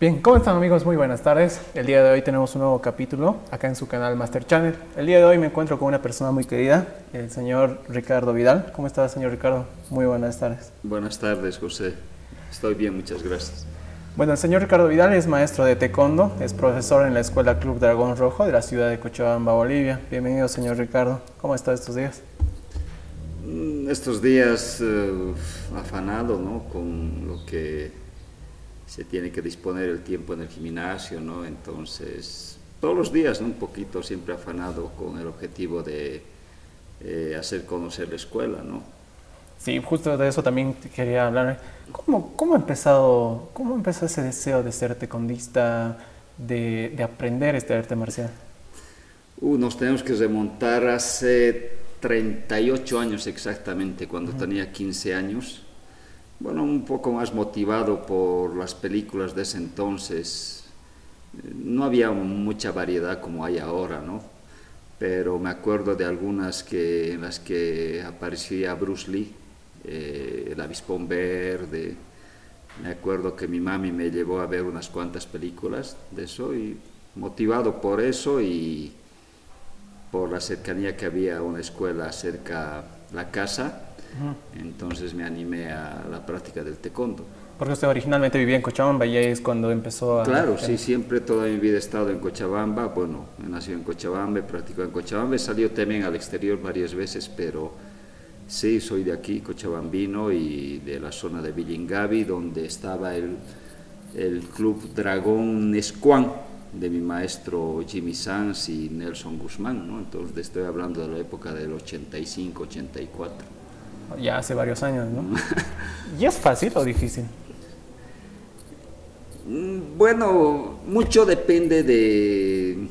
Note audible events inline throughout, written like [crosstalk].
Bien, ¿cómo están amigos? Muy buenas tardes. El día de hoy tenemos un nuevo capítulo acá en su canal Master Channel. El día de hoy me encuentro con una persona muy querida, el señor Ricardo Vidal. ¿Cómo está, señor Ricardo? Muy buenas tardes. Buenas tardes, José. Estoy bien, muchas gracias. Bueno, el señor Ricardo Vidal es maestro de taekwondo, es profesor en la Escuela Club Dragón Rojo de la ciudad de Cochabamba, Bolivia. Bienvenido, señor Ricardo. ¿Cómo está estos días? Mm, Estos días eh, afanado, ¿no? Con lo que se tiene que disponer el tiempo en el gimnasio, ¿no? Entonces, todos los días, ¿no? Un poquito siempre afanado con el objetivo de eh, hacer conocer la escuela, ¿no? Sí, justo de eso también quería hablar. ¿Cómo, cómo, ha empezado, ¿Cómo empezó ese deseo de ser tecondista, de, de aprender este arte marcial? Uh, nos tenemos que remontar hace 38 años exactamente, cuando uh -huh. tenía 15 años. Bueno, un poco más motivado por las películas de ese entonces. No había mucha variedad como hay ahora, ¿no? Pero me acuerdo de algunas que, en las que aparecía Bruce Lee, eh, el avispón verde. Me acuerdo que mi mami me llevó a ver unas cuantas películas de eso y motivado por eso y por la cercanía que había a una escuela cerca la casa, entonces me animé a la práctica del taekwondo. Porque usted originalmente vivía en Cochabamba y ahí es cuando empezó a... Claro, sí, siempre toda mi vida he estado en Cochabamba. Bueno, he nacido en Cochabamba, he practicado en Cochabamba, he salido también al exterior varias veces, pero sí, soy de aquí, cochabambino, y de la zona de Villingavi, donde estaba el, el club Dragón Escuán de mi maestro Jimmy Sanz y Nelson Guzmán, ¿no? Entonces estoy hablando de la época del 85, 84 ya hace varios años, ¿no? [laughs] ¿Y es fácil o difícil? Mm, Bueno, mucho depende de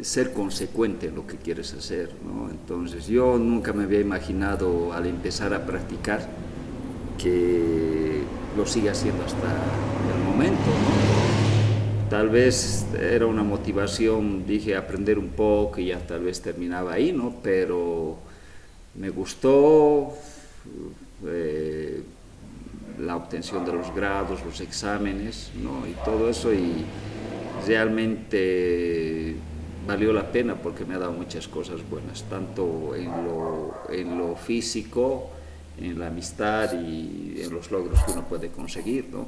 ser consecuente en lo que quieres hacer, ¿no? Entonces yo nunca me había imaginado al empezar a practicar que lo siga haciendo hasta el momento, ¿no? Tal vez era una motivación, dije, aprender un poco y ya tal vez terminaba ahí, ¿no? Pero me gustó, eh, la obtención de los grados, los exámenes, ¿no? y todo eso, y realmente valió la pena porque me ha dado muchas cosas buenas, tanto en lo, en lo físico, en la amistad y en los logros que uno puede conseguir. ¿no?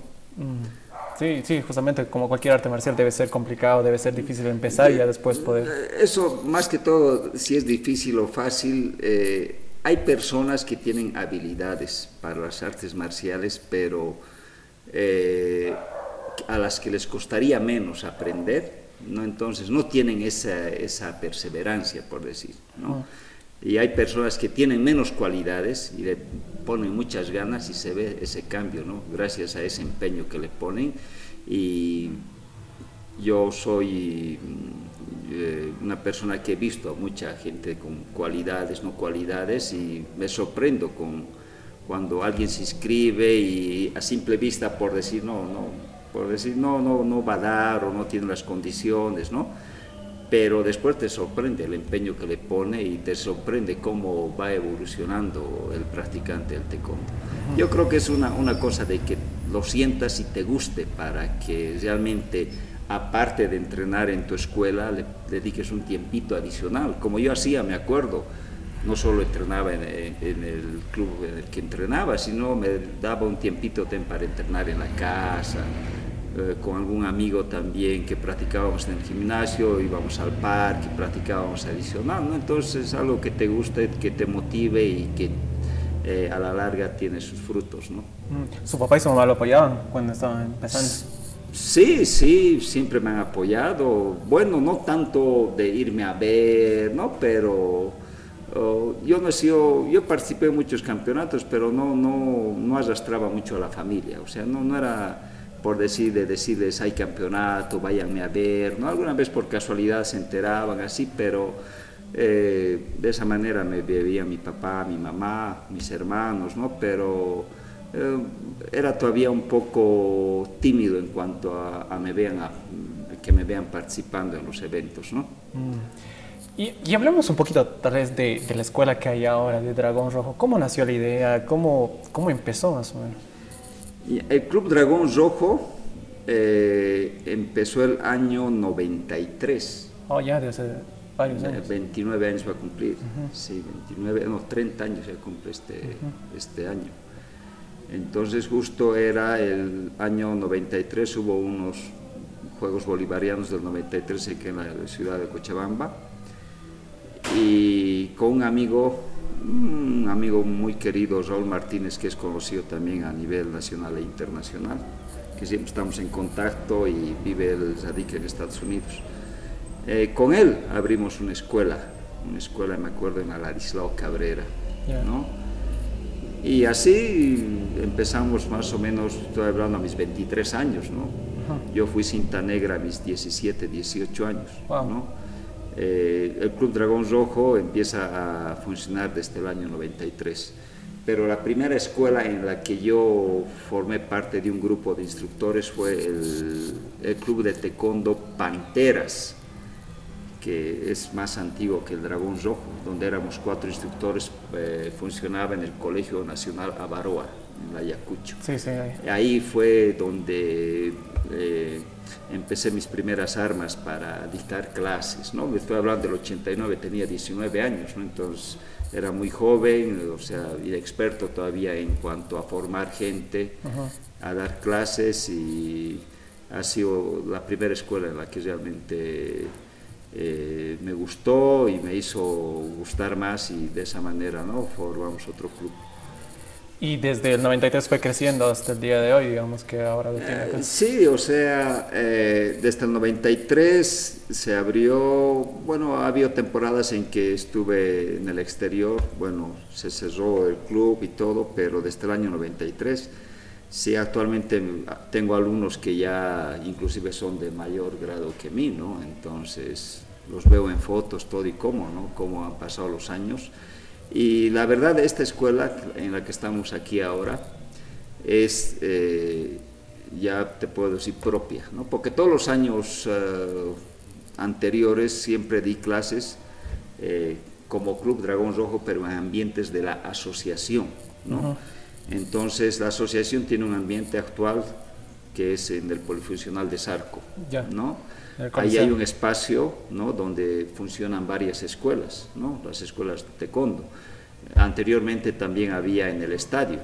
Sí, sí, justamente como cualquier arte marcial debe ser complicado, debe ser difícil empezar y ya después poder... Eso, más que todo, si es difícil o fácil, eh, hay personas que tienen habilidades para las artes marciales, pero eh, a las que les costaría menos aprender, ¿no? entonces no tienen esa, esa perseverancia, por decir. ¿no? Y hay personas que tienen menos cualidades y le ponen muchas ganas y se ve ese cambio, ¿no? gracias a ese empeño que le ponen. Y yo soy eh, una persona que he visto a mucha gente con cualidades, no cualidades, y me sorprendo con cuando alguien se inscribe y a simple vista por decir no, no, por decir no, no, no va a dar o no tiene las condiciones, ¿no? Pero después te sorprende el empeño que le pone y te sorprende cómo va evolucionando el practicante del taekwondo. Yo creo que es una, una cosa de que lo sientas y te guste para que realmente aparte de entrenar en tu escuela, le dediques un tiempito adicional, como yo hacía, me acuerdo, no solo entrenaba en, en, el club en el que entrenaba, sino me daba un tiempito para entrenar en la casa, eh, con algún amigo también que practicábamos en el gimnasio, íbamos al parque, practicábamos adicional, ¿no? entonces algo que te guste, que te motive y que eh, a la larga tiene sus frutos. ¿no? ¿Su papá y su mamá lo apoyaban cuando estaban empezando? Sí, sí, siempre me han apoyado. Bueno, no tanto de irme a ver, ¿no? Pero yo no he sido, yo participé en muchos campeonatos, pero no, no, no arrastraba mucho a la familia. O sea, no, no era por decir, de decirles hay campeonato, váyanme a ver, ¿no? Alguna vez por casualidad se enteraban así, pero eh, de esa manera me veía mi papá, mi mamá, mis hermanos, ¿no? Pero eh, era todavía un poco tímido en cuanto a, a me vean a, que me vean participando en los eventos, ¿no? Mm. Y, y, hablemos un poquito tal vez de, de, la escuela que hay ahora, de Dragón Rojo. ¿Cómo nació la idea? ¿Cómo, cómo empezó más o menos? El Club Dragón Rojo eh, empezó el año 93. Oh, ya, de hace varios años. 29 años va a cumplir. Uh -huh. Sí, 29, no, 30 años ya cumple este, uh -huh. este año. Entonces justo era el año 93, hubo unos Juegos Bolivarianos del 93 aquí en la ciudad de Cochabamba y con un amigo, un amigo muy querido, Raúl Martínez, que es conocido también a nivel nacional e internacional, que siempre estamos en contacto y vive, el radica en Estados Unidos. Eh, con él abrimos una escuela, una escuela, me acuerdo, en Alarislao Cabrera, yeah. ¿no? Y así empezamos más o menos, estoy hablando a mis 23 años, ¿no? Yo fui cinta negra a mis 17, 18 años, wow. ¿no? Eh, el Club Dragón Rojo empieza a funcionar desde el año 93, pero la primera escuela en la que yo formé parte de un grupo de instructores fue el, el Club de Taekwondo Panteras, que es más antiguo que el Dragón Rojo, donde éramos cuatro instructores, eh, funcionaba en el Colegio Nacional Avaroa, en la Ayacucho. Sí, sí, ahí. ahí fue donde eh, empecé mis primeras armas para dictar clases, ¿no? Estoy hablando del 89, tenía 19 años, ¿no? Entonces era muy joven, o sea, inexperto todavía en cuanto a formar gente, uh -huh. a dar clases y ha sido la primera escuela en la que realmente eh, me gustó y me hizo gustar más y de esa manera ¿no? formamos otro club. Y desde el 93 fue creciendo hasta el día de hoy, digamos que ahora lo tiene acá. Eh, sí, o sea, eh, desde el 93 se abrió, bueno, ha habido temporadas en que estuve en el exterior, bueno, se cerró el club y todo, pero desde el año 93 Sí, actualmente tengo alumnos que ya inclusive son de mayor grado que mí, ¿no? Entonces los veo en fotos, todo y cómo, ¿no? Cómo han pasado los años. Y la verdad, esta escuela en la que estamos aquí ahora es, eh, ya te puedo decir, propia, ¿no? Porque todos los años uh, anteriores siempre di clases eh, como Club Dragón Rojo, pero en ambientes de la asociación, ¿no? Uh -huh. Entonces, la asociación tiene un ambiente actual que es en el polifuncional de Sarco, ya. ¿no? Ahí hay un espacio, ¿no? Donde funcionan varias escuelas, ¿no? Las escuelas de taekwondo. Anteriormente también había en el estadio.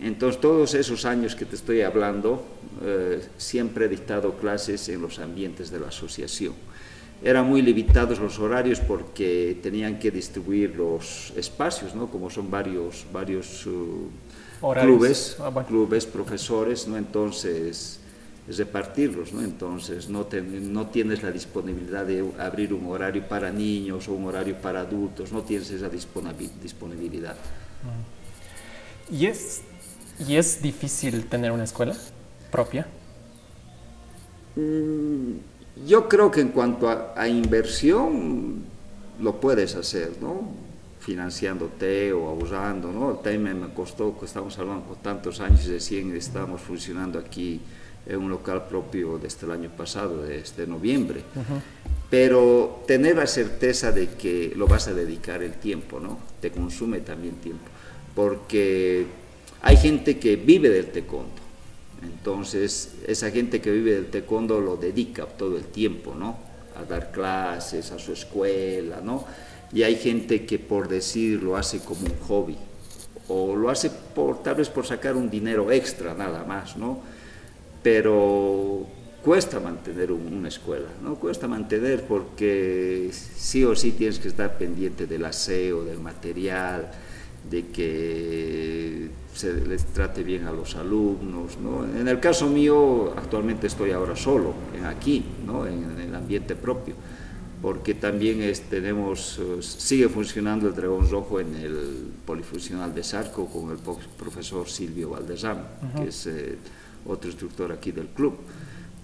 Entonces, todos esos años que te estoy hablando, eh, siempre he dictado clases en los ambientes de la asociación. Eran muy limitados los horarios porque tenían que distribuir los espacios, ¿no? Como son varios, varios uh, clubes, ah, bueno. clubes, profesores, ¿no? Entonces, repartirlos, ¿no? Entonces, no, te, no tienes la disponibilidad de abrir un horario para niños o un horario para adultos, no tienes esa disponibilidad. ¿Y es, ¿Y es difícil tener una escuela propia? Mm, yo creo que en cuanto a, a inversión, lo puedes hacer, ¿no? financiándote o ahorrando, ¿no? También me costó, estamos hablando por tantos años, recién estamos funcionando aquí en un local propio desde el año pasado, desde noviembre. Uh -huh. Pero tener la certeza de que lo vas a dedicar el tiempo, ¿no? Te consume también tiempo, porque hay gente que vive del taekwondo. Entonces, esa gente que vive del taekwondo lo dedica todo el tiempo, ¿no? A dar clases, a su escuela, ¿no? y hay gente que por decir lo hace como un hobby o lo hace por tal vez por sacar un dinero extra nada más, ¿no? Pero cuesta mantener un, una escuela, ¿no? Cuesta mantener porque sí o sí tienes que estar pendiente del aseo, del material, de que se les trate bien a los alumnos, ¿no? En el caso mío, actualmente estoy ahora solo, aquí, ¿no? En, en el ambiente propio porque también es, tenemos, uh, sigue funcionando el Dragón Rojo en el Polifuncional de Sarco con el profesor Silvio uh -huh. que es eh, otro instructor aquí del club.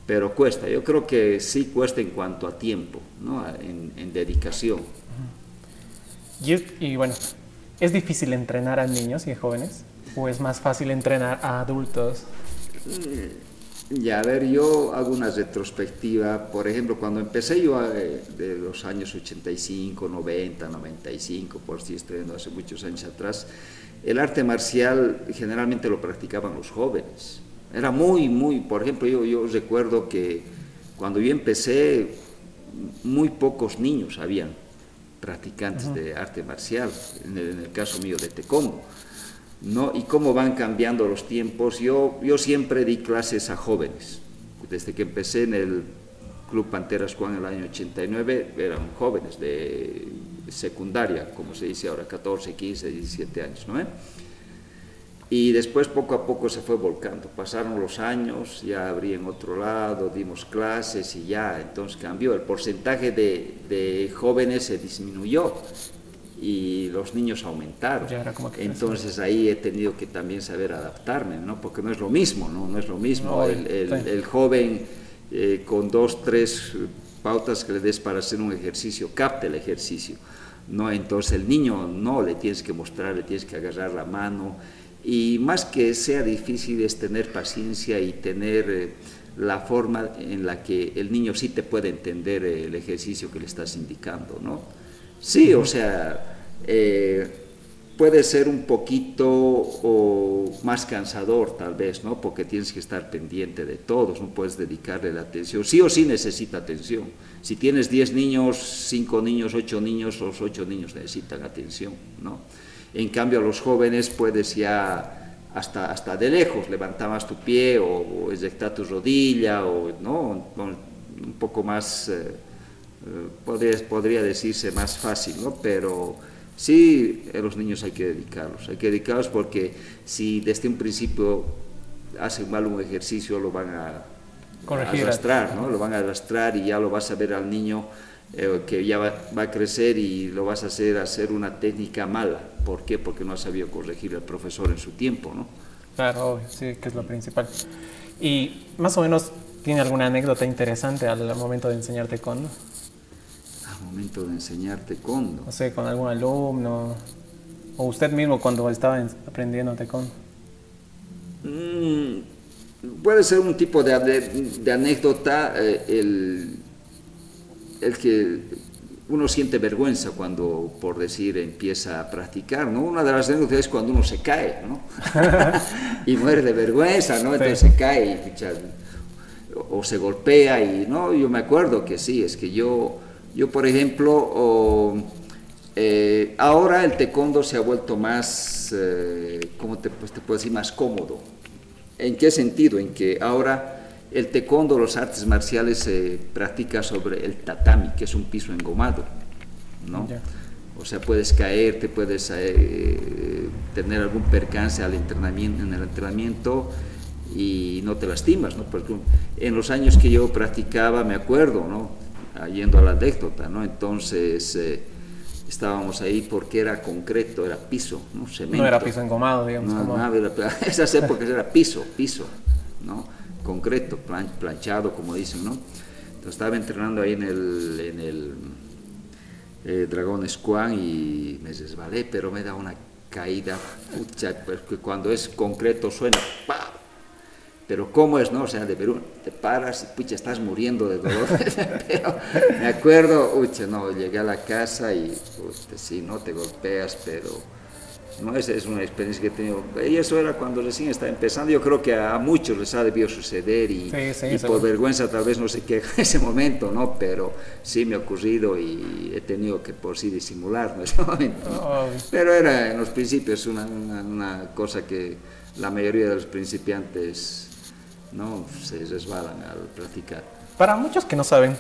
Pero cuesta, yo creo que sí cuesta en cuanto a tiempo, ¿no? en, en dedicación. Y, es, y bueno, ¿es difícil entrenar a niños y a jóvenes? ¿O es más fácil entrenar a adultos? Ya, a ver, yo hago una retrospectiva, por ejemplo, cuando empecé yo eh, de los años 85, 90, 95, por si estoy viendo hace muchos años atrás, el arte marcial generalmente lo practicaban los jóvenes. Era muy, muy, por ejemplo, yo, yo recuerdo que cuando yo empecé, muy pocos niños habían practicantes de arte marcial, en el, caso mío de taekwondo. ¿no? Y cómo van cambiando los tiempos. Yo, yo siempre di clases a jóvenes. Desde que empecé en el Club Panteras Juan en el año 89, eran jóvenes de secundaria, como se dice ahora, 14, 15, 17 años. ¿no? Y después poco a poco se fue volcando. Pasaron los años, ya abrí en otro lado, dimos clases y ya, entonces cambió. El porcentaje de, de jóvenes se disminuyó y los niños aumentaron. Entonces ahí he tenido que también saber adaptarme, ¿no? Porque no es lo mismo, ¿no? No es lo mismo. el, el, joven eh, con dos, tres pautas que le des para hacer un ejercicio, capta el ejercicio. ¿no? Entonces el niño no, le tienes que mostrar, le tienes que agarrar la mano y más que sea difícil es tener paciencia y tener eh, la forma en la que el niño sí te puede entender el ejercicio que le estás indicando, ¿no? Sí, o sea, eh, puede ser un poquito o más cansador tal vez, ¿no? Porque tienes que estar pendiente de todos, no puedes dedicarle la atención. Sí o sí necesita atención. Si tienes 10 niños, 5 niños, 8 niños, los 8 niños necesitan atención, ¿no? En cambio, a los jóvenes puedes ya hasta, hasta de lejos, levantabas tu pie o, o tu rodilla, o ¿no? un poco más, eh, eh, podría, podría, decirse más fácil, ¿no? pero sí, a los niños hay que dedicarlos, hay que dedicarlos porque si desde un principio hacen mal un ejercicio, lo van a, arrastrar, ¿no? lo van a arrastrar y ya lo vas a ver al niño eh, que ya va, a crecer y lo vas a hacer hacer una técnica mala. ¿Por qué? Porque no ha sabido corregir al profesor en su tiempo, ¿no? Claro, sí, que es lo principal. Y más o menos, ¿tiene alguna anécdota interesante al momento de enseñar taekwondo? Al momento de enseñar taekwondo. No sé, con algún alumno, o usted mismo cuando estaba aprendiendo taekwondo. Mm, puede ser un tipo de, de, anécdota, eh, el el que uno siente vergüenza cuando, por decir, empieza a practicar, ¿no? Una de las anécdotas es cuando uno se cae, ¿no? [laughs] [laughs] y muere de vergüenza, ¿no? Entonces se cae o, se golpea y, ¿no? Yo me acuerdo que sí, es que yo, yo por ejemplo, eh, ahora el taekwondo se ha vuelto más, eh, ¿cómo te, pues, te puedo decir? Más cómodo. ¿En qué sentido? En que ahora el taekwondo, los artes marciales, se practica sobre el tatami, que es un piso engomado, ¿no? O sea, puedes caer, te puedes eh, tener algún percance al entrenamiento, en el entrenamiento y no te lastimas, ¿no? Porque en los años que yo practicaba, me acuerdo, ¿no? Yendo a la anécdota, ¿no? Entonces eh, estábamos ahí porque era concreto, era piso, ¿no? Cemento. No era piso engomado, digamos. No, no, [laughs] esas épocas era piso, piso, ¿no? Concreto, planchado, como dicen, ¿no? Entonces estaba entrenando ahí en el, en el eh, Dragón Squan y me resbalé, pero me da una caída, pucha, porque cuando es concreto suena. Pero ¿cómo es, no? O sea, de Perú, te paras y pucha, estás muriendo de dolor. [laughs] pero me acuerdo, pucha, no, llegué a la casa y, pucha, sí, no te golpeas, pero ¿no? Esa es una experiencia que he tenido. Y eso era cuando recién estaba empezando. Yo creo que a muchos les ha debido suceder y, por vergüenza tal vez no sé qué en [laughs] ese momento, ¿no? Pero sí me ha ocurrido y he tenido que por sí disimular en [laughs] ese momento. Pero era en los principios una, una, cosa que la mayoría de los principiantes no se resbalan al practicar. Para muchos que no saben,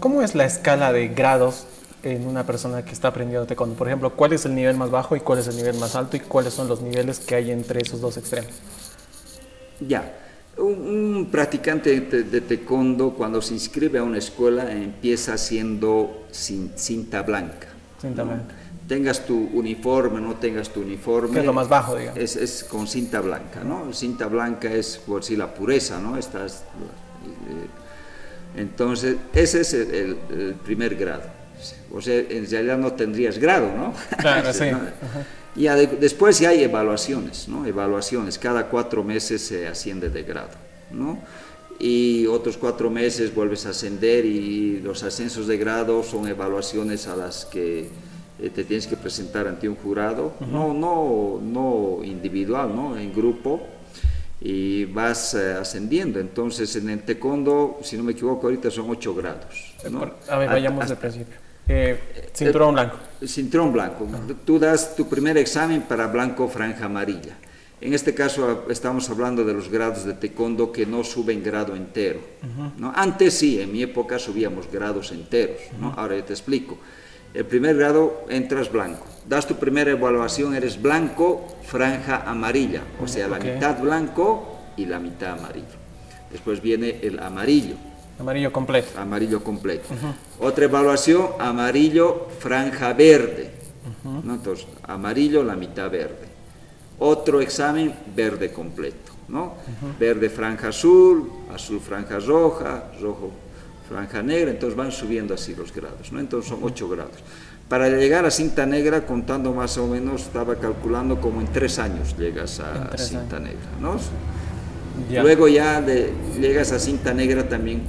¿cómo es la escala de grados en una persona que está aprendiendo taekwondo? Por ejemplo, ¿cuál es el nivel más bajo y cuál es el nivel más alto y cuáles son los niveles que hay entre esos dos extremos? Ya, un, practicante de, taekwondo cuando se inscribe a una escuela empieza siendo cinta blanca. Cinta blanca. Tengas tu uniforme, no tengas tu uniforme. ¿Qué es lo más bajo, digamos? Es, con cinta blanca, ¿no? Cinta blanca es, por decir, la pureza, ¿no? Estás, eh, entonces, ese es el primer grado o sea, en realidad no tendrías grado, ¿no? Claro, [laughs] sí. Y después ya hay evaluaciones, ¿no? Evaluaciones, cada cuatro meses se asciende de grado, ¿no? y otros cuatro meses vuelves a ascender y los ascensos de grado son evaluaciones a las que eh, te tienes que presentar ante un jurado, no, no, no individual, ¿no? en grupo, y vas eh, ascendiendo. Entonces en el taekwondo, si no me equivoco, ahorita son ocho grados. A ver, vayamos de principio. Eh, cinturón blanco. Cinturón blanco. Tú das tu primer examen para blanco franja amarilla. En este caso estamos hablando de los grados de taekwondo que no suben grado entero. ¿no? Antes sí, en mi época subíamos grados enteros. ¿no? Ahora yo te explico. El primer grado entras blanco. Das tu primera evaluación, eres blanco, franja amarilla. O sea, la mitad blanco y la mitad amarillo. Después viene el amarillo. Amarillo completo. Amarillo completo. Otra evaluación, amarillo, franja verde. Entonces, amarillo, la mitad verde otro examen verde completo, ¿no? Verde franja azul, azul franja roja, rojo franja negra, entonces van subiendo así los grados, ¿no? Entonces son ocho grados. Para llegar a cinta negra, contando más o menos, estaba calculando como en tres años llegas a cinta negra, ¿no? Luego ya llegas a cinta negra también,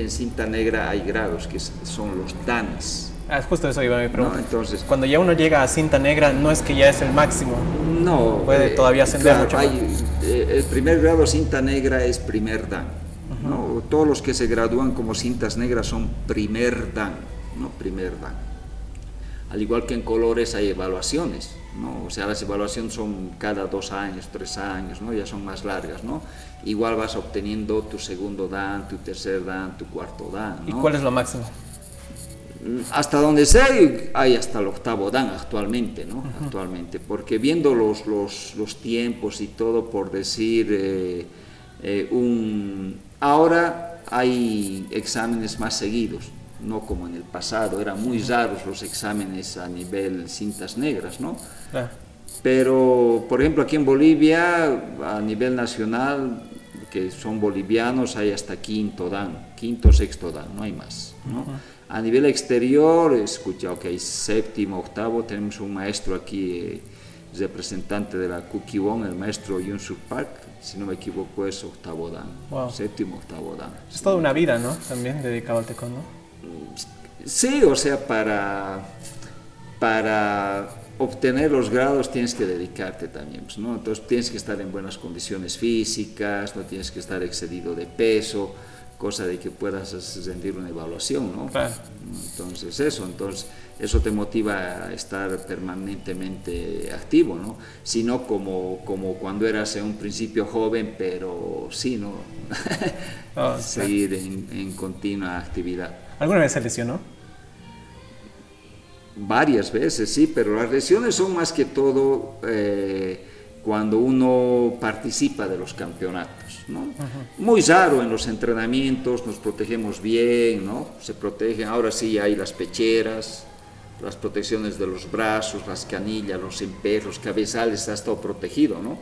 en cinta negra hay grados que son los danes, Ah, justo eso iba a mi pregunta. entonces, Cuando ya uno llega a cinta negra, no es que ya es el máximo. No. Puede eh, todavía ascender mucho eh, el primer grado cinta negra es primer dan. Todos los que se gradúan como cintas negras son primer dan. ¿no? Primer dan. Al igual que en colores hay evaluaciones. ¿no? O sea, las evaluaciones son cada dos años, tres años, ¿no? ya son más largas. ¿no? Igual vas obteniendo tu segundo dan, tu tercer dan, tu cuarto dan. ¿Y cuál es lo máximo? hasta donde sé, hay hasta el octavo dan actualmente, ¿no? Actualmente, porque viendo los, los, los, tiempos y todo, por decir, eh, eh, un, ahora hay exámenes más seguidos, no como en el pasado, eran muy raros los exámenes a nivel cintas negras, ¿no? Pero, por ejemplo, aquí en Bolivia, a nivel nacional, que son bolivianos, hay hasta quinto dan, quinto, sexto dan, no hay más, ¿no? A nivel exterior, he escuchado que hay séptimo, octavo, tenemos un maestro aquí, eh, representante de la Kukiwon, el maestro Yun Park, si no me equivoco es octavo dan, séptimo, octavo dan. Es toda una vida, ¿no? También dedicado al taekwondo. Sí, o sea, para, para obtener los grados tienes que dedicarte también, pues, ¿no? Entonces tienes que estar en buenas condiciones físicas, no tienes que estar excedido de peso, cosa de que puedas rendir una evaluación, ¿no? Entonces eso, entonces eso te motiva a estar permanentemente activo, ¿no? Sino como, como cuando eras en un principio joven, pero sí, ¿no? [laughs] Ah, Seguir en, continua actividad. ¿Alguna vez se lesionó? Varias veces, sí, pero las lesiones son más que todo... Eh, cuando uno participa de los campeonatos. ¿no? Muy raro en los entrenamientos, nos protegemos bien, ¿no? se protegen, ahora sí hay las pecheras, las protecciones de los brazos, las canillas, los emperros, cabezales, está todo protegido. ¿no?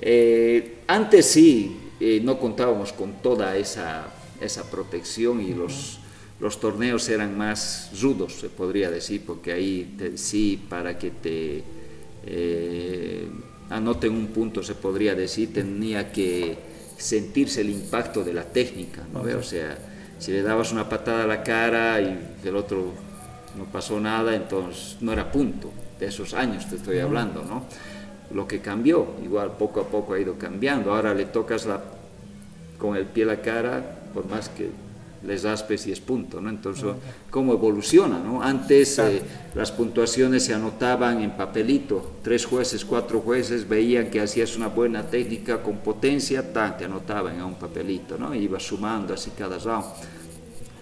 Eh, antes sí, eh, no contábamos con toda esa, esa protección y los, los torneos eran más rudos, se podría decir, porque ahí sí, para que te... Eh, anoten un punto, se podría decir, tenía que sentirse el impacto de la técnica, ¿no? O sea, si le dabas una patada a la cara y el otro no pasó nada, entonces no era punto, de esos años te estoy hablando, ¿no? Lo que cambió, igual poco a poco ha ido cambiando, ahora le tocas la, con el pie a la cara, por más que les aspes y es punto, ¿no? Entonces, ¿cómo evoluciona, no? Antes eh, las puntuaciones se anotaban en papelito, tres jueces, cuatro jueces veían que hacías una buena técnica con potencia, tan, te anotaban en un papelito, ¿no? iba sumando así cada round.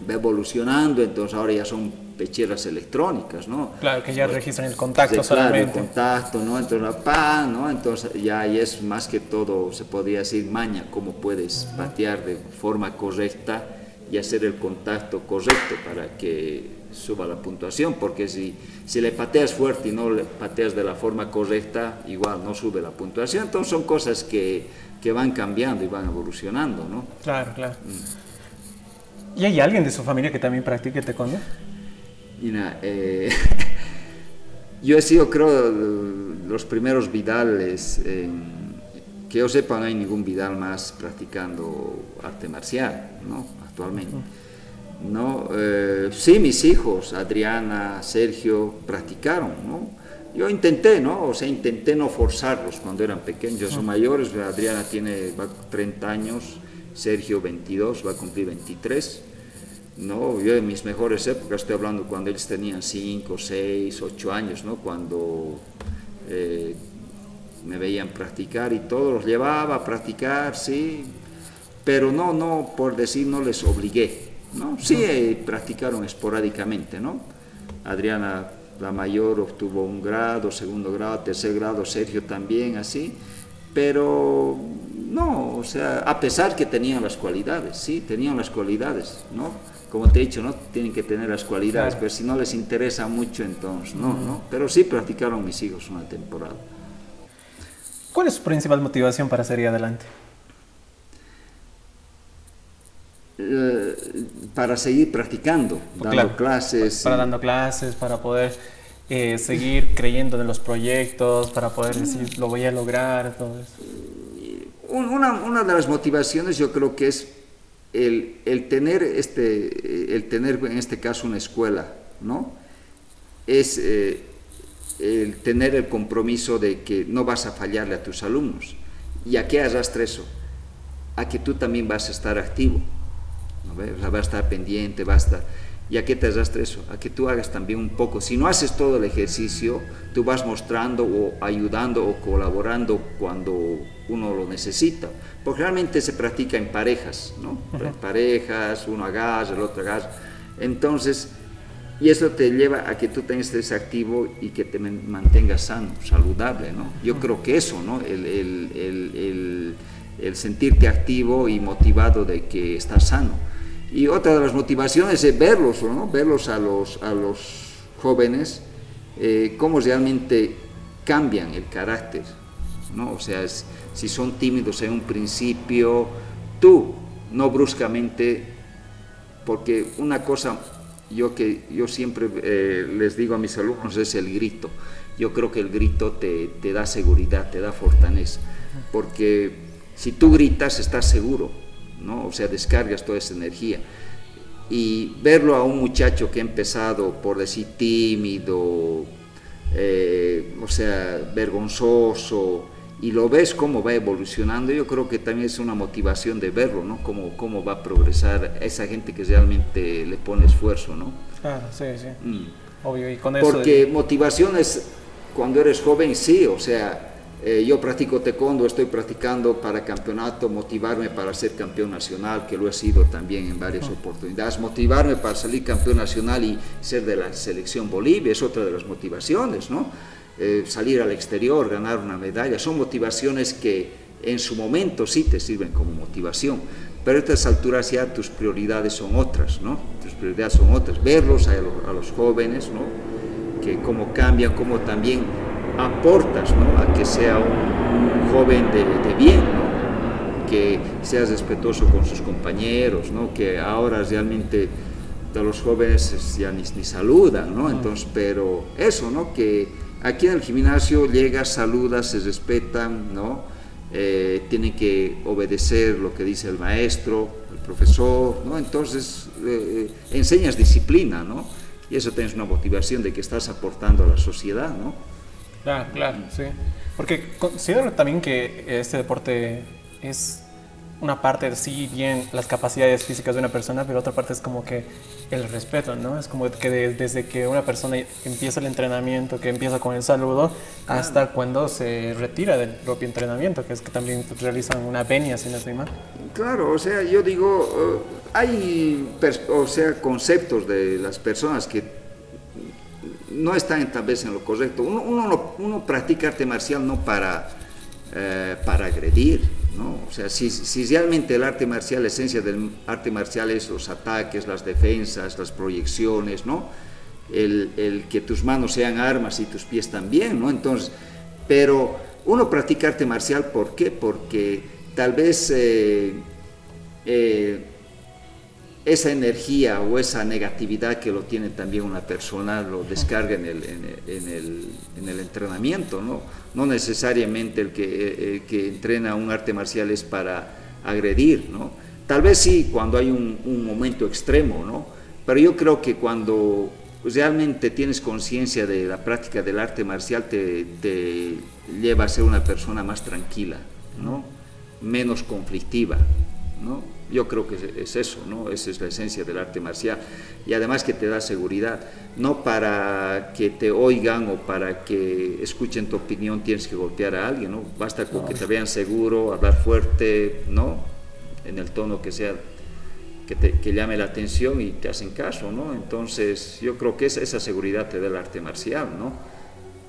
Va evolucionando, entonces ahora ya son pecheras electrónicas, ¿no? Claro, que ya registran el contacto solamente. Claro, el contacto, ¿no? Entonces, pa, ¿no? Entonces ya es más que todo, se podría decir, maña, cómo puedes patear de forma correcta y hacer el contacto correcto para que suba la puntuación, porque si, si le pateas fuerte y no le pateas de la forma correcta, igual no sube la puntuación. Entonces son cosas que, que van cambiando y van evolucionando, ¿no? Claro, claro. Mm. ¿Y hay alguien de su familia que también practique taekwondo? Mira, eh, [laughs] yo he sido, creo, los primeros Vidales en, que yo sepa no hay ningún Vidal más practicando arte marcial, ¿no? Actualmente. ¿no? Eh, sí, mis hijos, Adriana, Sergio, practicaron, ¿no? Yo intenté, ¿no? O sea, intenté no forzarlos cuando eran pequeños, son mayores, Adriana tiene 30 años, Sergio 22, va a cumplir 23, ¿no? Yo en mis mejores épocas estoy hablando cuando ellos tenían 5, 6, 8 años, ¿no? Cuando eh, me veían practicar y todo, los llevaba a practicar, sí, pero no, no, por decir, no les obligué, ¿no? Sí, eh, practicaron esporádicamente, ¿no? Adriana, la mayor, obtuvo un grado, segundo grado, tercer grado, Sergio también, así, pero no, o sea, a pesar que tenían las cualidades, sí, tenían las cualidades, ¿no? Como te he dicho, no tienen que tener las cualidades, pero si no les interesa mucho, entonces no, ¿no? Pero sí practicaron mis hijos una temporada. ¿Cuál es su principal motivación para seguir adelante? Eh, para seguir practicando, dando clases. Para, dando clases, para poder eh, seguir creyendo en los proyectos, para poder decir, lo voy a lograr, todo eso. Una, una de las motivaciones yo creo que es el, el, tener este, el tener en este caso una escuela, ¿no? Es eh, el tener el compromiso de que no vas a fallarle a tus alumnos. ¿Y a qué arrastra eso? A que tú también vas a estar activo ¿no? va a estar pendiente, basta. ¿Y a qué te arrastra eso? A que tú hagas también un poco. Si no haces todo el ejercicio, tú vas mostrando o ayudando o colaborando cuando uno lo necesita. Porque realmente se practica en parejas, ¿no? En parejas, uno agarra, el otro agarra. Entonces, y eso te lleva a que tú tengas ese activo y que te mantengas sano, saludable, ¿no? Yo creo que eso, ¿no? El, el, el, el sentirte activo y motivado de que estás sano. Y otra de las motivaciones es verlos, ¿no? verlos a los, a los jóvenes, eh, cómo realmente cambian el carácter. ¿no? O sea, si son tímidos en un principio, tú, no bruscamente, porque una cosa yo que yo siempre eh, les digo a mis alumnos es el grito. Yo creo que el grito te, te da seguridad, te da fortaleza, porque si tú gritas estás seguro, ¿no? O sea, descargas toda esa energía. Y verlo a un muchacho que ha empezado por decir tímido, eh, o sea, vergonzoso, y lo ves cómo va evolucionando, yo creo que también es una motivación de verlo, ¿no? Cómo, cómo va a progresar esa gente que realmente le pone esfuerzo, ¿no? Claro, sí, sí. Mm. Obvio, y con eso... Porque motivaciones, cuando eres joven, sí, o sea, eh, yo practico taekwondo, estoy practicando para campeonato, motivarme para ser campeón nacional, que lo he sido también en varias oportunidades, motivarme para salir campeón nacional y ser de la selección Bolivia, es otra de las motivaciones, ¿no? Eh, salir al exterior, ganar una medalla, son motivaciones que en su momento sí te sirven como motivación, pero a estas alturas ya tus prioridades son otras, ¿no? Tus prioridades son otras, verlos a, a los jóvenes, ¿no? Que cómo cambian, cómo también aportas ¿no? a que sea un, joven de, bien, que seas respetuoso con sus compañeros, ¿no? que ahora realmente de los jóvenes ya ni, ni saludan, ¿no? Entonces, pero eso, ¿no? Que aquí en el gimnasio llegas, saludas, se respetan, ¿no? Eh, tienen que obedecer lo que dice el maestro, el profesor, ¿no? Entonces, eh, enseñas disciplina, ¿no? Y eso tienes una motivación de que estás aportando a la sociedad, ¿no? Claro, claro, sí. Porque considero también que este deporte es una parte sí bien las capacidades físicas de una persona, pero otra parte es como que el respeto, ¿no? Es como que desde que una persona empieza el entrenamiento, que empieza con el saludo, hasta cuando se retira del propio entrenamiento, que es que también realizan una venia, sin no estoy Claro, o sea, yo digo, eh, hay, o sea, conceptos de las personas que no están tal vez en lo correcto. Uno, uno, practica arte marcial no para, eh, para agredir, ¿no? O sea, si, realmente el arte marcial, la esencia del arte marcial es los ataques, las defensas, las proyecciones, ¿no? El, el que tus manos sean armas y tus pies también, ¿no? Entonces, pero uno practica arte marcial, ¿por qué? Porque tal vez... Eh, eh, esa energía o esa negatividad que lo tiene también una persona lo descarga en el, en el, en el, entrenamiento, ¿no? No necesariamente el que, el que entrena un arte marcial es para agredir, ¿no? Tal vez sí cuando hay un, un momento extremo, ¿no? Pero yo creo que cuando realmente tienes conciencia de la práctica del arte marcial te, te, lleva a ser una persona más tranquila, ¿no? Menos conflictiva, ¿no? Yo creo que es eso, ¿no? Esa es la esencia del arte marcial. Y además que te da seguridad, no para que te oigan o para que escuchen tu opinión tienes que golpear a alguien, ¿no? Basta con que te vean seguro, hablar fuerte, ¿no? En el tono que sea, que, te, que llame la atención y te hacen caso, ¿no? Entonces yo creo que esa, esa seguridad te da el arte marcial, ¿no?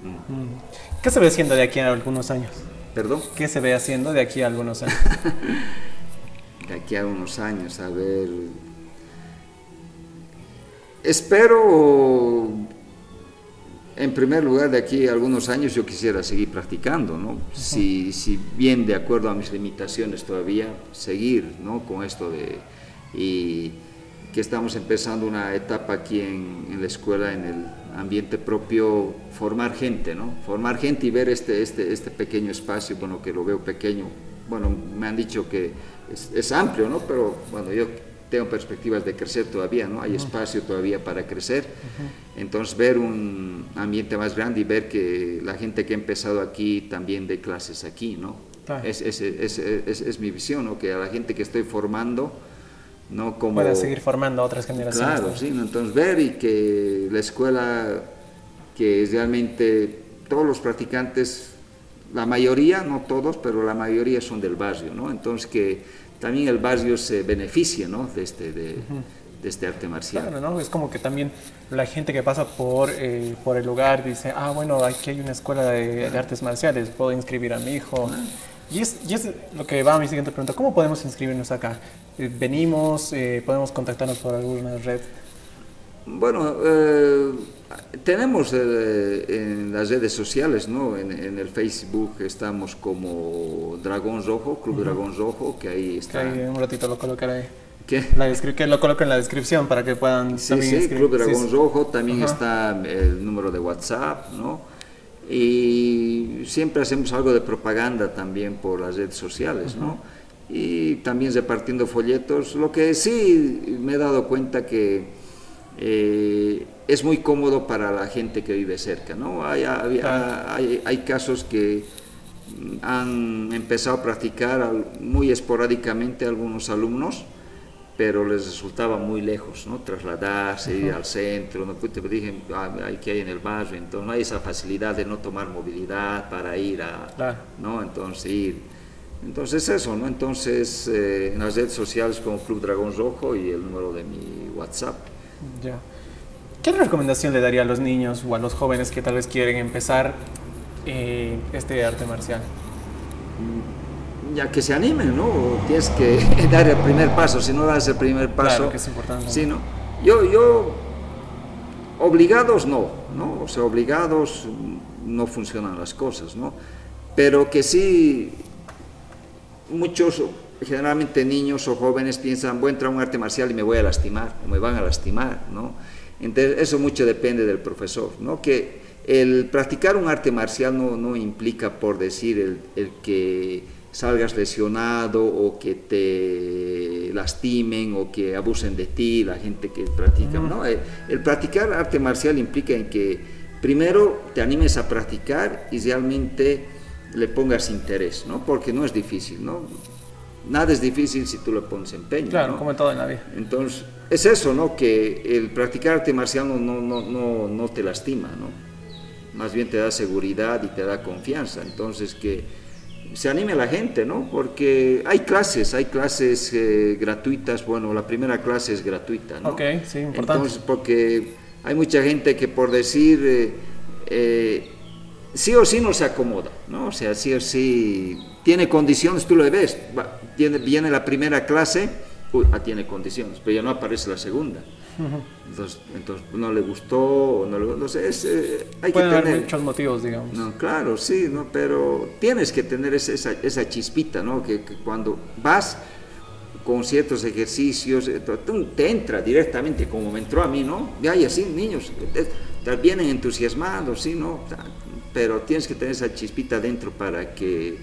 Mm. ¿Qué se ve haciendo de aquí a algunos años? ¿Perdón? ¿Qué se ve haciendo de aquí a algunos años? [laughs] de aquí a unos años, a ver. Espero, en primer lugar, de aquí a algunos años yo quisiera seguir practicando, ¿no? si, si, bien de acuerdo a mis limitaciones todavía, seguir, ¿no? Con esto de... Y que estamos empezando una etapa aquí en, en la escuela, en el ambiente propio, formar gente, ¿no? Formar gente y ver este, este, este pequeño espacio, bueno, que lo veo pequeño, bueno, me han dicho que es, amplio, ¿no? Pero bueno, yo tengo perspectivas de crecer todavía, ¿no? Hay espacio todavía para crecer. Entonces, ver un ambiente más grande y ver que la gente que ha empezado aquí también de clases aquí, ¿no? Es, es, es, mi visión, ¿no? Que a la gente que estoy formando, ¿no? Como... Pueda seguir formando a otras generaciones. Claro, sí, entonces ver y que la escuela, que realmente todos los practicantes la mayoría, no todos, pero la mayoría son del barrio, ¿no? Entonces que también el barrio se beneficia, ¿no? De este, de, de este arte marcial. Claro, ¿no? Es como que también la gente que pasa por, eh, por el lugar dice, ah, bueno, aquí hay una escuela de, de artes marciales, puedo inscribir a mi hijo. Ah. Y es, y es, lo que va a mi siguiente pregunta, ¿cómo podemos inscribirnos acá? Eh, ¿Venimos? Eh, ¿Podemos contactarnos por alguna red? Bueno, eh, tenemos eh, en las redes sociales, ¿no? En, en, el Facebook estamos como Dragón Rojo, Club uh -huh. Dragón Rojo, que ahí está. Que ahí un ratito lo colocaré. ¿Qué? La que lo coloco en la descripción para que puedan sí, también sí, Club Dragón sí, Rojo, también uh -huh. está el número de WhatsApp, ¿no? Y siempre hacemos algo de propaganda también por las redes sociales, ¿no? Uh -huh. Y también repartiendo folletos, lo que sí me he dado cuenta que eh, es muy cómodo para la gente que vive cerca. ¿no? Hay, hay, hay, hay, casos que han empezado a practicar muy esporádicamente algunos alumnos, pero les resultaba muy lejos, ¿no? trasladarse, ir al centro, no te dije, hay que hay en el barrio, entonces no hay esa facilidad de no tomar movilidad para ir a. ¿no? entonces ir. Entonces eso, ¿no? Entonces eh, en las redes sociales como Club Dragón Rojo y el número de mi WhatsApp. Ya. ¿Qué recomendación le daría a los niños o a los jóvenes que tal vez quieren empezar eh, este arte marcial? Ya que se animen, ¿no? Tienes que [laughs] dar el primer paso. Si no das el primer paso. Claro que es importante. Sí, ¿no? Yo, yo, obligados no, ¿no? O sea, obligados no funcionan las cosas, ¿no? Pero que sí, muchos generalmente niños o jóvenes piensan, voy a entrar a un arte marcial y me voy a lastimar, o me van a lastimar, ¿no? Entonces, eso mucho depende del profesor, ¿no? Que el practicar un arte marcial no, no implica, por decir, el, el, que salgas lesionado o que te lastimen o que abusen de ti, la gente que practica, ¿no? El, el practicar arte marcial implica en que primero te animes a practicar y realmente le pongas interés, ¿no? Porque no es difícil, ¿no? Nada es difícil si tú le pones empeño. Claro, ¿no? como en todo en la vida. Entonces, es eso, ¿no? Que el practicar arte marcial no, no, no, no, no te lastima, ¿no? Más bien te da seguridad y te da confianza. Entonces, que se anime a la gente, ¿no? Porque hay clases, hay clases eh, gratuitas. Bueno, la primera clase es gratuita, ¿no? Ok, sí, importante. Entonces, porque hay mucha gente que por decir... Eh, eh, sí o sí no se acomoda, ¿no? O sea, sí o sí tiene condiciones, tú lo ves, va, tiene, viene la primera clase, uy, ah, tiene condiciones, pero ya no aparece la segunda. Uh -huh. entonces, entonces, no le gustó, no, le, no sé, es, eh, hay Pueden que haber tener... muchos motivos, digamos. No, claro, sí, ¿no? pero tienes que tener esa, esa, esa chispita, ¿no? Que, que, cuando vas, con ciertos ejercicios, eh, te entra directamente, como me entró a mí, ¿no? Ya, y así, niños, te, vienen entusiasmados, ¿sí, no? Pero tienes que tener esa chispita dentro para que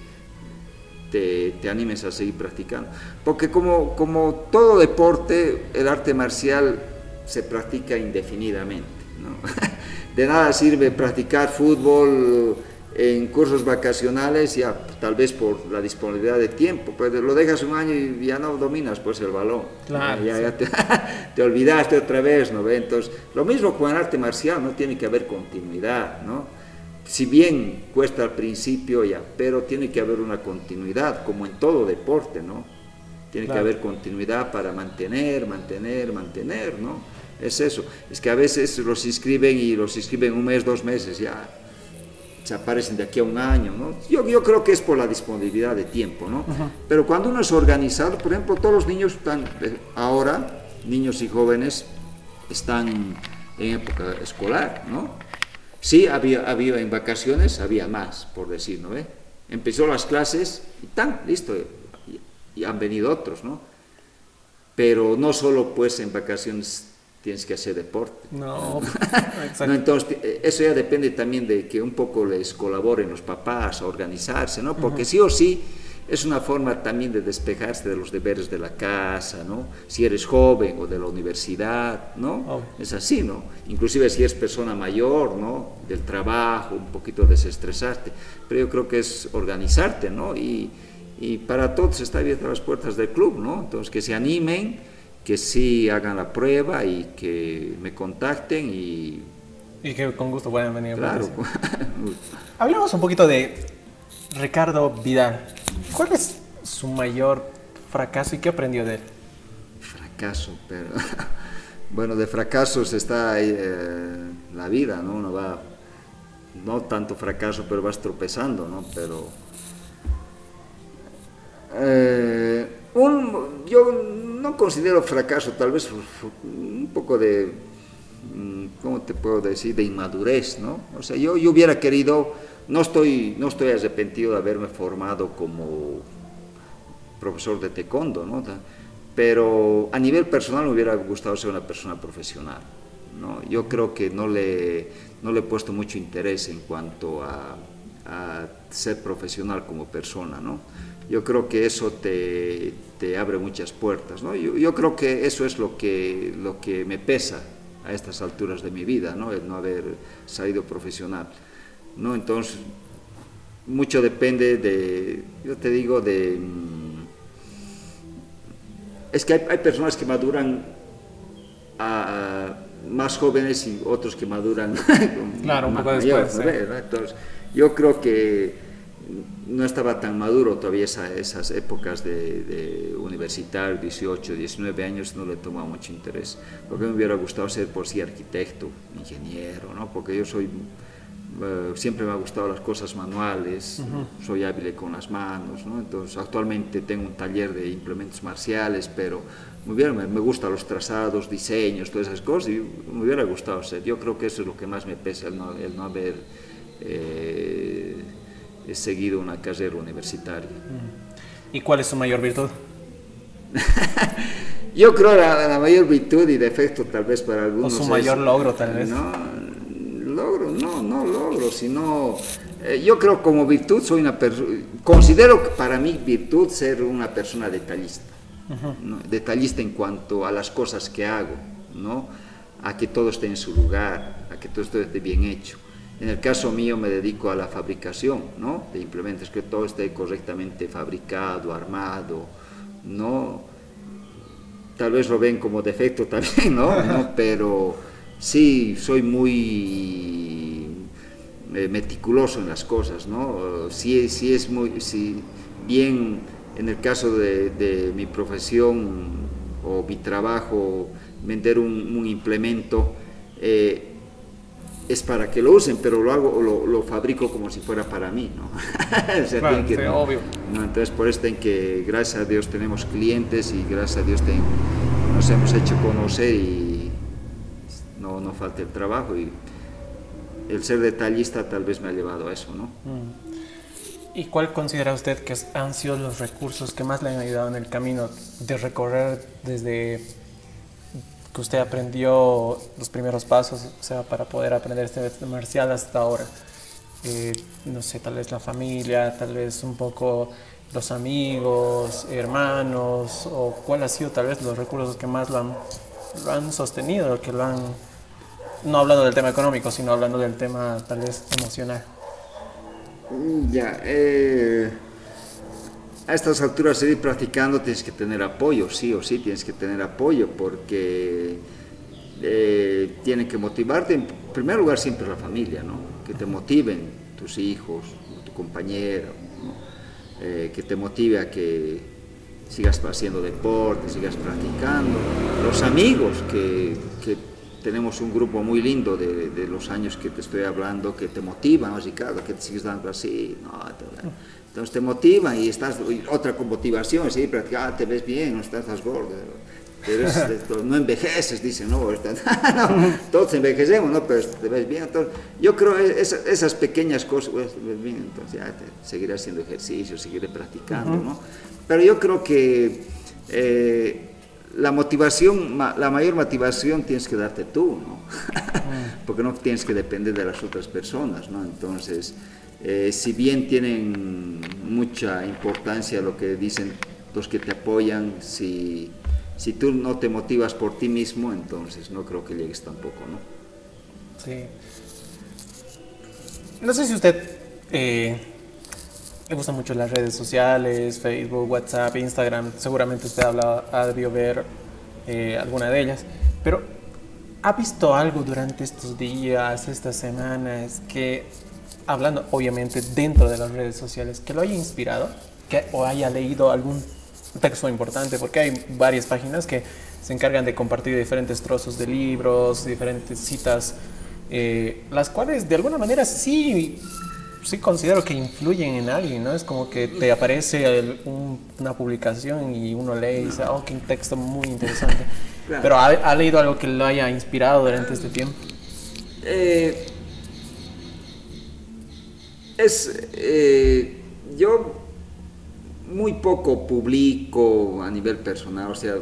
te, te, animes a seguir practicando. Porque como, como todo deporte, el arte marcial se practica indefinidamente, ¿no? [laughs] De nada sirve practicar fútbol en cursos vacacionales, ya tal vez por la disponibilidad de tiempo, pues lo dejas un año y ya no dominas pues el balón, claro, ya, [laughs] te, olvidaste otra vez, ¿no? Entonces, lo mismo con el arte marcial, no tiene que haber continuidad, ¿no? Si bien cuesta al principio ya, pero tiene que haber una continuidad, como en todo deporte, ¿no? Tiene que haber continuidad para mantener, mantener, mantener, ¿no? Es eso. Es que a veces los inscriben y los inscriben un mes, dos meses, ya se aparecen de aquí a un año, ¿no? Yo, yo creo que es por la disponibilidad de tiempo, ¿no? Pero cuando uno es organizado, por ejemplo, todos los niños están eh, ahora, niños y jóvenes, están en época escolar, ¿no? Sí, había, había en vacaciones, había más, por decir, ¿no? Empezó las clases y tan, listo, y han venido otros, ¿no? Pero no solo pues en vacaciones tienes que hacer deporte. No, [laughs] no, entonces, eh, eso ya depende también de que un poco les colaboren los papás a organizarse, ¿no? Porque sí o sí es una forma también de despejarse de los deberes de la casa, ¿no? Si eres joven o de la universidad, ¿no? Es así, ¿no? Inclusive si eres persona mayor, ¿no? Del trabajo, un poquito desestresarte. Pero yo creo que es organizarte, ¿no? Y, y para todos está abiertas las puertas del club, ¿no? Entonces que se animen que sí hagan la prueba y que me contacten y... Y que con gusto puedan venir. Claro. [laughs] Hablemos un poquito de Ricardo Vidal. ¿Cuál es su mayor fracaso y qué aprendió de él? Fracaso, pero... [laughs] bueno, de fracasos está eh, la vida, ¿no? Uno va... No tanto fracaso, pero vas tropezando, ¿no? Pero... Eh, un, yo no considero fracaso, tal vez un poco de, mm, ¿cómo te puedo decir?, de inmadurez, ¿no? O sea, yo, yo hubiera querido, no estoy, no estoy arrepentido de haberme formado como profesor de taekwondo, ¿no? Pero a nivel personal me hubiera gustado ser una persona profesional, ¿no? Yo creo que no le, no le he puesto mucho interés en cuanto a, ser profesional como persona, ¿no? yo creo que eso te, te abre muchas puertas. ¿no? Yo, yo, creo que eso es lo que, lo que me pesa a estas alturas de mi vida, ¿no? el no haber salido profesional. ¿No? Entonces, mucho depende de, yo te digo, de... Mm, es que hay, hay personas que maduran a, más jóvenes y otros que maduran [laughs] claro, un poco después. Entonces, yo creo que no estaba tan maduro todavía esas épocas de, de, universitario, 18, 19 años, no le tomaba mucho interés. Porque me hubiera gustado ser por sí arquitecto, ingeniero, ¿no? porque yo soy, eh, siempre me ha gustado las cosas manuales, soy hábil con las manos, ¿no? entonces actualmente tengo un taller de implementos marciales, pero me, hubiera, me, gustan los trazados, diseños, todas esas cosas, y me hubiera gustado ser. Yo creo que eso es lo que más me pesa, el no, el no haber... Eh, seguido una carrera universitaria. ¿Y cuál es su mayor virtud? [laughs] Yo creo la, la mayor virtud y defecto tal vez para algunos. O su mayor logro tal vez. No, logro, no, no logro, sino eh, yo creo como virtud soy una persona, considero para mí virtud ser una persona detallista, detallista en cuanto a las cosas que hago, ¿no? a que todo esté en su lugar, a que todo esté bien hecho. En el caso mío me dedico a la fabricación ¿no? de implementos, que todo esté correctamente fabricado, armado, ¿no? Tal vez lo ven como defecto también, ¿no? [laughs] Pero sí, soy muy eh, meticuloso en las cosas, ¿no? Sí, sí es muy, sí, bien en el caso de, mi profesión o mi trabajo, vender un, implemento, eh, es para que lo usen, pero lo hago, lo, lo fabrico como si fuera para mí, ¿no? [laughs] o sea, que, obvio. Entonces, por esto en que gracias a Dios tenemos clientes y gracias a Dios nos hemos hecho conocer y falta el trabajo y el ser detallista tal vez me ha llevado a eso, ¿no? Mm. ¿Y cuál considera usted que han sido los recursos que más le han ayudado en el camino de recorrer desde que usted aprendió los primeros pasos, o sea, para poder aprender este marcial hasta ahora? Eh, no sé, tal vez la familia, tal vez un poco los amigos, hermanos, o cuál ha sido tal vez los recursos que más lo han, lo han sostenido, que lo han, no hablando del tema económico, sino hablando del tema tal vez emocional. Ya, eh, a estas alturas seguir practicando tienes que tener apoyo, sí o sí tienes que tener apoyo porque eh, que motivarte, en primer lugar siempre la familia, ¿no? que te motiven tus hijos, tu compañero, eh, que te motive a que sigas haciendo deporte, sigas practicando, los amigos que tenemos un grupo muy lindo de, de, los años que te estoy hablando que te motivan, así claro, que te sigues dando así, no, entonces te motivan y estás, otra con motivación, sí, practicar, ah, te ves bien, no estás, estás gordo, no envejeces, dicen, no, [laughs] no, todos envejecemos, ¿no? pero te ves bien, entonces, yo creo esas, esas pequeñas cosas, pues, te ves bien, entonces ya te, seguiré haciendo ejercicio, seguiré practicando, ¿no? Pero yo creo que... Eh, la motivación, la mayor motivación tienes que darte tú, ¿no? [laughs] porque no tienes que depender de las otras personas, ¿no? Entonces, eh, si bien tienen mucha importancia lo que dicen los que te apoyan, si, si tú no te motivas por ti mismo, entonces no creo que llegues tampoco, ¿no? Sí. No sé si usted eh, le gustan mucho las redes sociales, Facebook, WhatsApp, Instagram. Seguramente usted ha, ha debido ver eh, alguna de ellas. Pero, ¿ha visto algo durante estos días, estas semanas, que, hablando obviamente dentro de las redes sociales, que lo haya inspirado? Que, o haya leído algún texto importante, porque hay varias páginas que se encargan de compartir diferentes trozos de libros, diferentes citas, eh, las cuales de alguna manera sí sí considero que influyen en alguien, ¿no? Es como que te aparece una publicación y uno lee y dice, oh, qué texto muy interesante. Pero ¿ha, leído algo que lo haya inspirado durante este tiempo? Eh, es, eh, yo muy poco publico a nivel personal, o sea,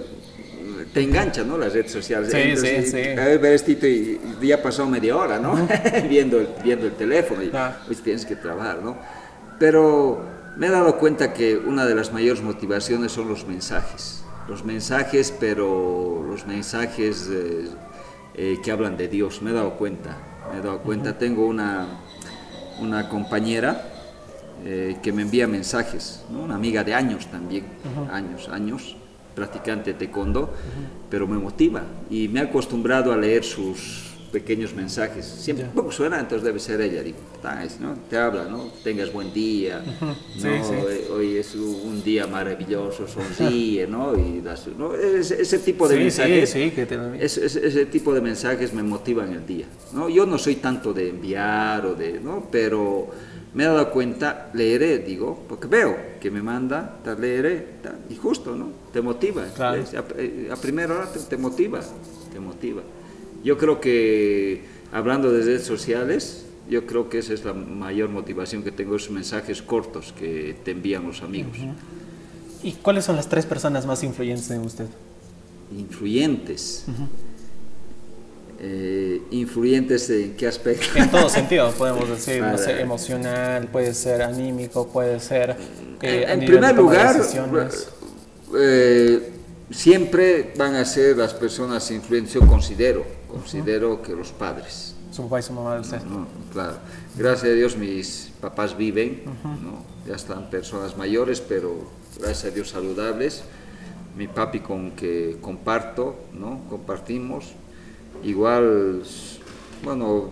te engancha, ¿no? Las redes sociales. Sí, sí, sí. A ver, esto y ya pasó media hora, ¿no? [laughs] viendo, el, viendo el teléfono y pues tienes que trabajar, ¿no? Pero me he dado cuenta que una de las mayores motivaciones son los mensajes. Los mensajes, pero los mensajes eh, eh, que hablan de Dios. Me he dado cuenta, me he dado cuenta. Tengo una, una compañera eh, que me envía mensajes, ¿no? una amiga de años también, años, años practicante de taekwondo, pero me motiva y me he acostumbrado a leer sus pequeños mensajes. Siempre yeah. suena, entonces debe ser ella. Digo, ¿no? Te habla, ¿no? Tengas buen día, ¿no? Sí, sí. Hoy, es un día maravilloso, sonríe, ¿no? Y das, ¿no? Ese, ese, tipo de sí, mensajes, que te... ese, ese, tipo de mensajes me motivan el día, ¿no? Yo no soy tanto de enviar o de, ¿no? Pero me he dado cuenta, leeré, digo, porque veo que me manda, te leeré, y justo, ¿no? Te motiva. Claro. A, a, primera hora te, te, motiva, te motiva. Yo creo que, hablando de redes sociales, yo creo que esa es la mayor motivación que tengo, esos mensajes cortos que te envían los amigos. Uh -huh. ¿Y cuáles son las tres personas más influyentes en usted? Influyentes. Uh -huh. Eh, influyentes en qué aspecto? En todo sentido, podemos decir, no sé, [laughs] emocional, puede ser anímico, puede ser... Eh, en, en primer lugar, eh, siempre van a ser las personas influyentes, yo considero, considero uh -huh. que los padres. Su papá y su mamá, usted. No, claro. Gracias a Dios mis papás viven, uh -huh. ¿no? ya están personas mayores, pero gracias a Dios saludables. Mi papi con que comparto, ¿no? compartimos, igual, bueno,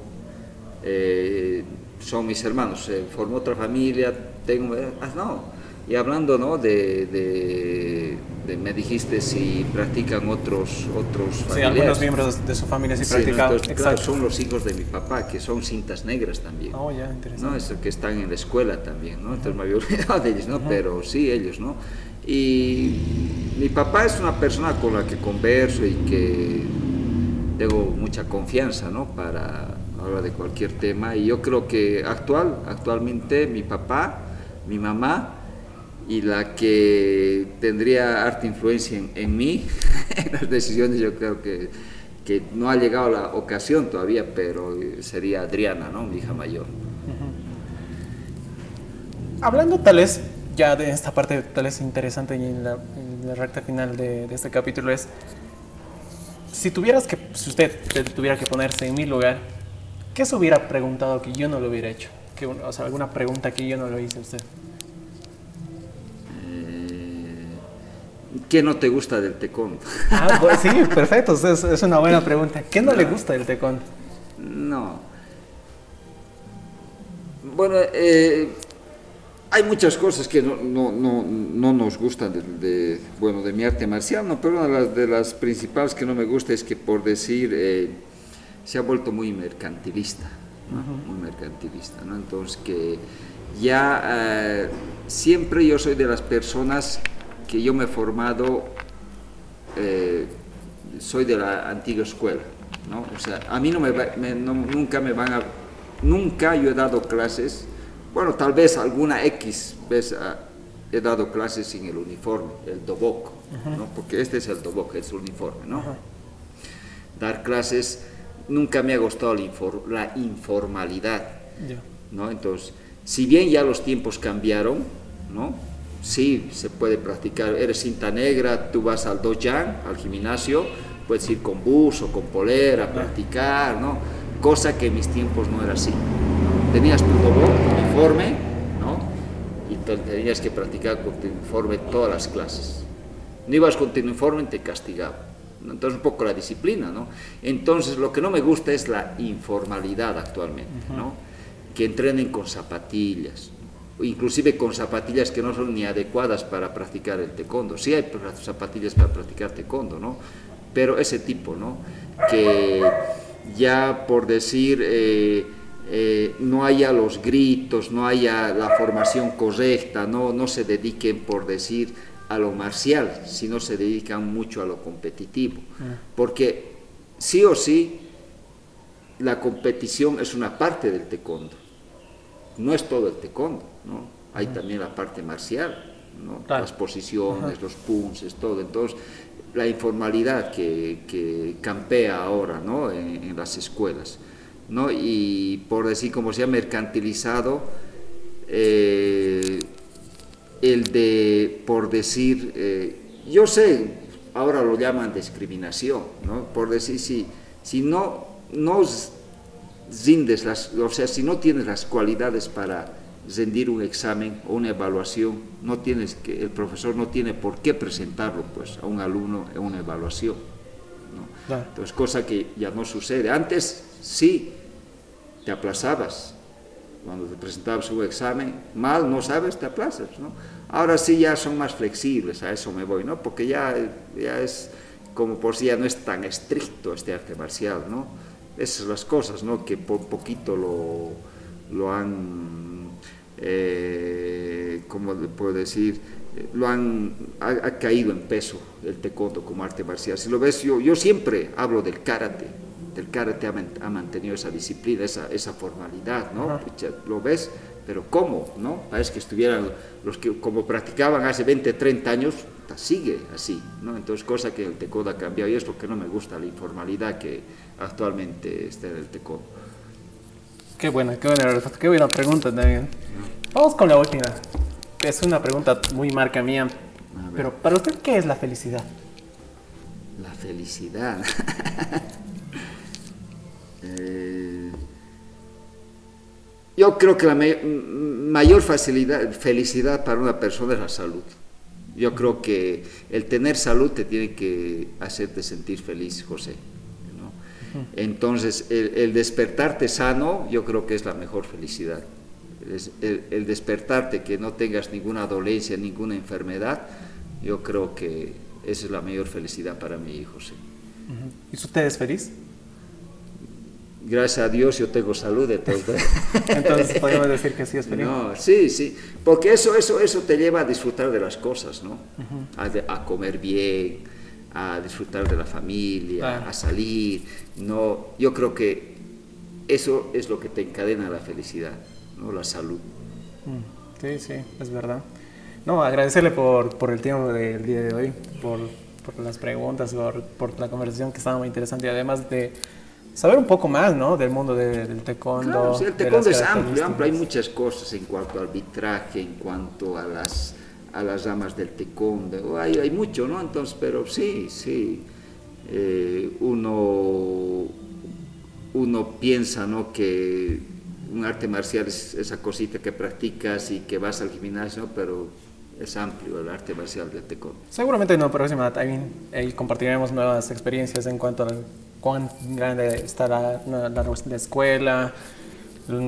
eh, son mis hermanos, se formó otra familia, tengo, ah, no, y hablando, ¿no? De, de, de, me dijiste si practican otros, otros familiares. Sí, algunos miembros de su familia sí, sí practican, no, entonces, claro, son los hijos de mi papá, que son cintas negras también. Oh, ya, interesante. ¿no? Es que están en la escuela también, ¿no? Entonces uh -huh. me había olvidado de ellos, ¿no? Uh -huh. Pero sí, ellos, ¿no? Y mi papá es una persona con la que converso y que tengo mucha confianza ¿no? para hablar de cualquier tema y yo creo que actual, actualmente mi papá mi mamá, y la que tendría harta influencia en, mí, [laughs] en las decisiones, yo creo que, que, no ha llegado la ocasión todavía, pero sería Adriana, ¿no? mi hija mayor. Hablando tal vez ya de esta parte tal vez interesante y en la, recta final de, este capítulo es, si tuvieras que, si usted tuviera que ponerse en mi lugar, ¿qué se hubiera preguntado que yo no lo hubiera hecho? Que, o sea, alguna pregunta que yo no lo hice a usted. ¿Qué no te gusta del tecón? Ah, [laughs] pues sí, perfecto, es, es una buena pregunta. ¿Qué no, le gusta del tecón? No. Bueno, eh, hay muchas cosas que no, no, no, nos gustan de, bueno, de mi arte marcial, ¿no? pero una de las, de las, principales que no me gusta es que, por decir, eh, se ha vuelto muy mercantilista, muy mercantilista. ¿no? Entonces, que ya eh, siempre yo soy de las personas que yo me he formado, eh, soy de la antigua escuela, ¿no? O sea, a mí no me, nunca me van a, nunca yo he dado clases, bueno, tal vez alguna X vez ah, he dado clases sin el uniforme, el dobok, ¿no? Porque este es el dobok, es el uniforme, ¿no? Dar clases, nunca me ha gustado la, informalidad, ¿no? Entonces, si bien ya los tiempos cambiaron, ¿no? sí, se puede practicar. Eres cinta negra, tú vas al dojan, al gimnasio, puedes ir con bus o con polera a practicar, ¿no? Cosa que en mis tiempos no era así. Tenías tu uniforme, ¿no? Y tenías que practicar con tu uniforme todas las clases. No ibas con tu uniforme, te castigaba. Entonces, un poco la disciplina, ¿no? Entonces, lo que no me gusta es la informalidad actualmente, ¿no? Que entrenen con zapatillas, inclusive con zapatillas que no son ni adecuadas para practicar el taekwondo. Sí hay zapatillas para practicar taekwondo, ¿no? Pero ese tipo, ¿no? Que ya por decir eh, eh, no haya los gritos, no haya la formación correcta, no, no se dediquen por decir a lo marcial, sino se dedican mucho a lo competitivo. Ah. Porque sí o sí, la competición es una parte del taekwondo, no es todo el taekwondo. ¿no? Hay también la parte marcial, las posiciones, los punches, todo. Entonces, la informalidad que, campea ahora ¿no? en, las escuelas. ¿No? Y por decir, como se ha mercantilizado, eh, el de, por decir, eh, yo sé, ahora lo llaman discriminación, ¿no? por decir, si, si no, no rindes las, o sea, si no tienes las cualidades para rendir un examen o una evaluación, no tienes que, el profesor no tiene por qué presentarlo pues, a un alumno en una evaluación. ¿no? Entonces, cosa que ya no sucede. Antes sí, te aplazabas. Cuando te presentabas un examen, mal, no sabes, te aplazas. Ahora sí ya son más flexibles, a eso me voy, ¿no? porque ya, ya es como por si ya no es tan estricto este arte marcial. ¿no? Esas son las cosas ¿no? que por poquito lo, lo han eh, como puedo decir, lo han, ha, caído en peso el taekwondo como arte marcial. Si lo ves, yo, yo siempre hablo del karate, del karate ha, mantenido esa disciplina, esa, esa formalidad, ¿no? Lo ves, pero ¿cómo? ¿no? Parece que estuvieran los que como practicaban hace 20, 30 años, sigue así, ¿no? Entonces, cosa que el taekwondo ha cambiado y es lo que no me gusta, la informalidad que actualmente está en el taekwondo. Qué buena, qué buena qué buena pregunta también. Vamos con la última. Es una pregunta muy marca mía. Pero para usted, ¿qué es la felicidad? La felicidad. [laughs] Eh, yo creo que la mayor facilidad, felicidad para una persona es la salud. Yo creo que el tener salud te tiene que hacerte sentir feliz, José. Entonces, el, despertarte sano, yo creo que es la mejor felicidad. El, despertarte, que no tengas ninguna dolencia, ninguna enfermedad, yo creo que esa es la mayor felicidad para mi hijo. Sí. ¿Y usted es feliz? Gracias a Dios yo tengo salud de todo. [laughs] Entonces podemos decir que sí es feliz. No, sí, sí, porque eso, eso, eso te lleva a disfrutar de las cosas, ¿no? a comer bien, a disfrutar de la familia, a salir. No, yo creo que eso es lo que te encadena la felicidad, ¿no? la salud. Mm, Sí, sí, es verdad. No, agradecerle por, por el tiempo del día de hoy, por, por las preguntas, por, por, la conversación que estaba muy interesante y además de saber un poco más ¿no? del mundo de, del taekwondo. Claro, sí, el taekwondo es amplio, amplio, hay muchas cosas en cuanto al arbitraje, en cuanto a las, a las ramas del taekwondo, hay, hay mucho, ¿no? Entonces, pero sí, sí, eh, uno, uno piensa, ¿no? Que un arte marcial es esa cosita que practicas y que vas al gimnasio, pero es amplio el arte marcial del taekwondo. Seguramente en la próxima también compartiremos nuevas experiencias en cuanto a cuán grande está la, la, la, escuela,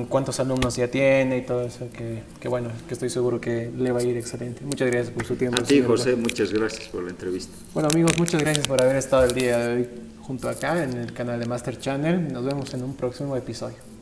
cuántos alumnos ya tiene y todo eso, que, que, bueno, que estoy seguro que le va a ir excelente. Muchas gracias por su tiempo. A ti, José, muchas gracias por la entrevista. Bueno, amigos, muchas gracias por haber estado el día de hoy junto acá en el canal de Master Channel. Nos vemos en un próximo episodio.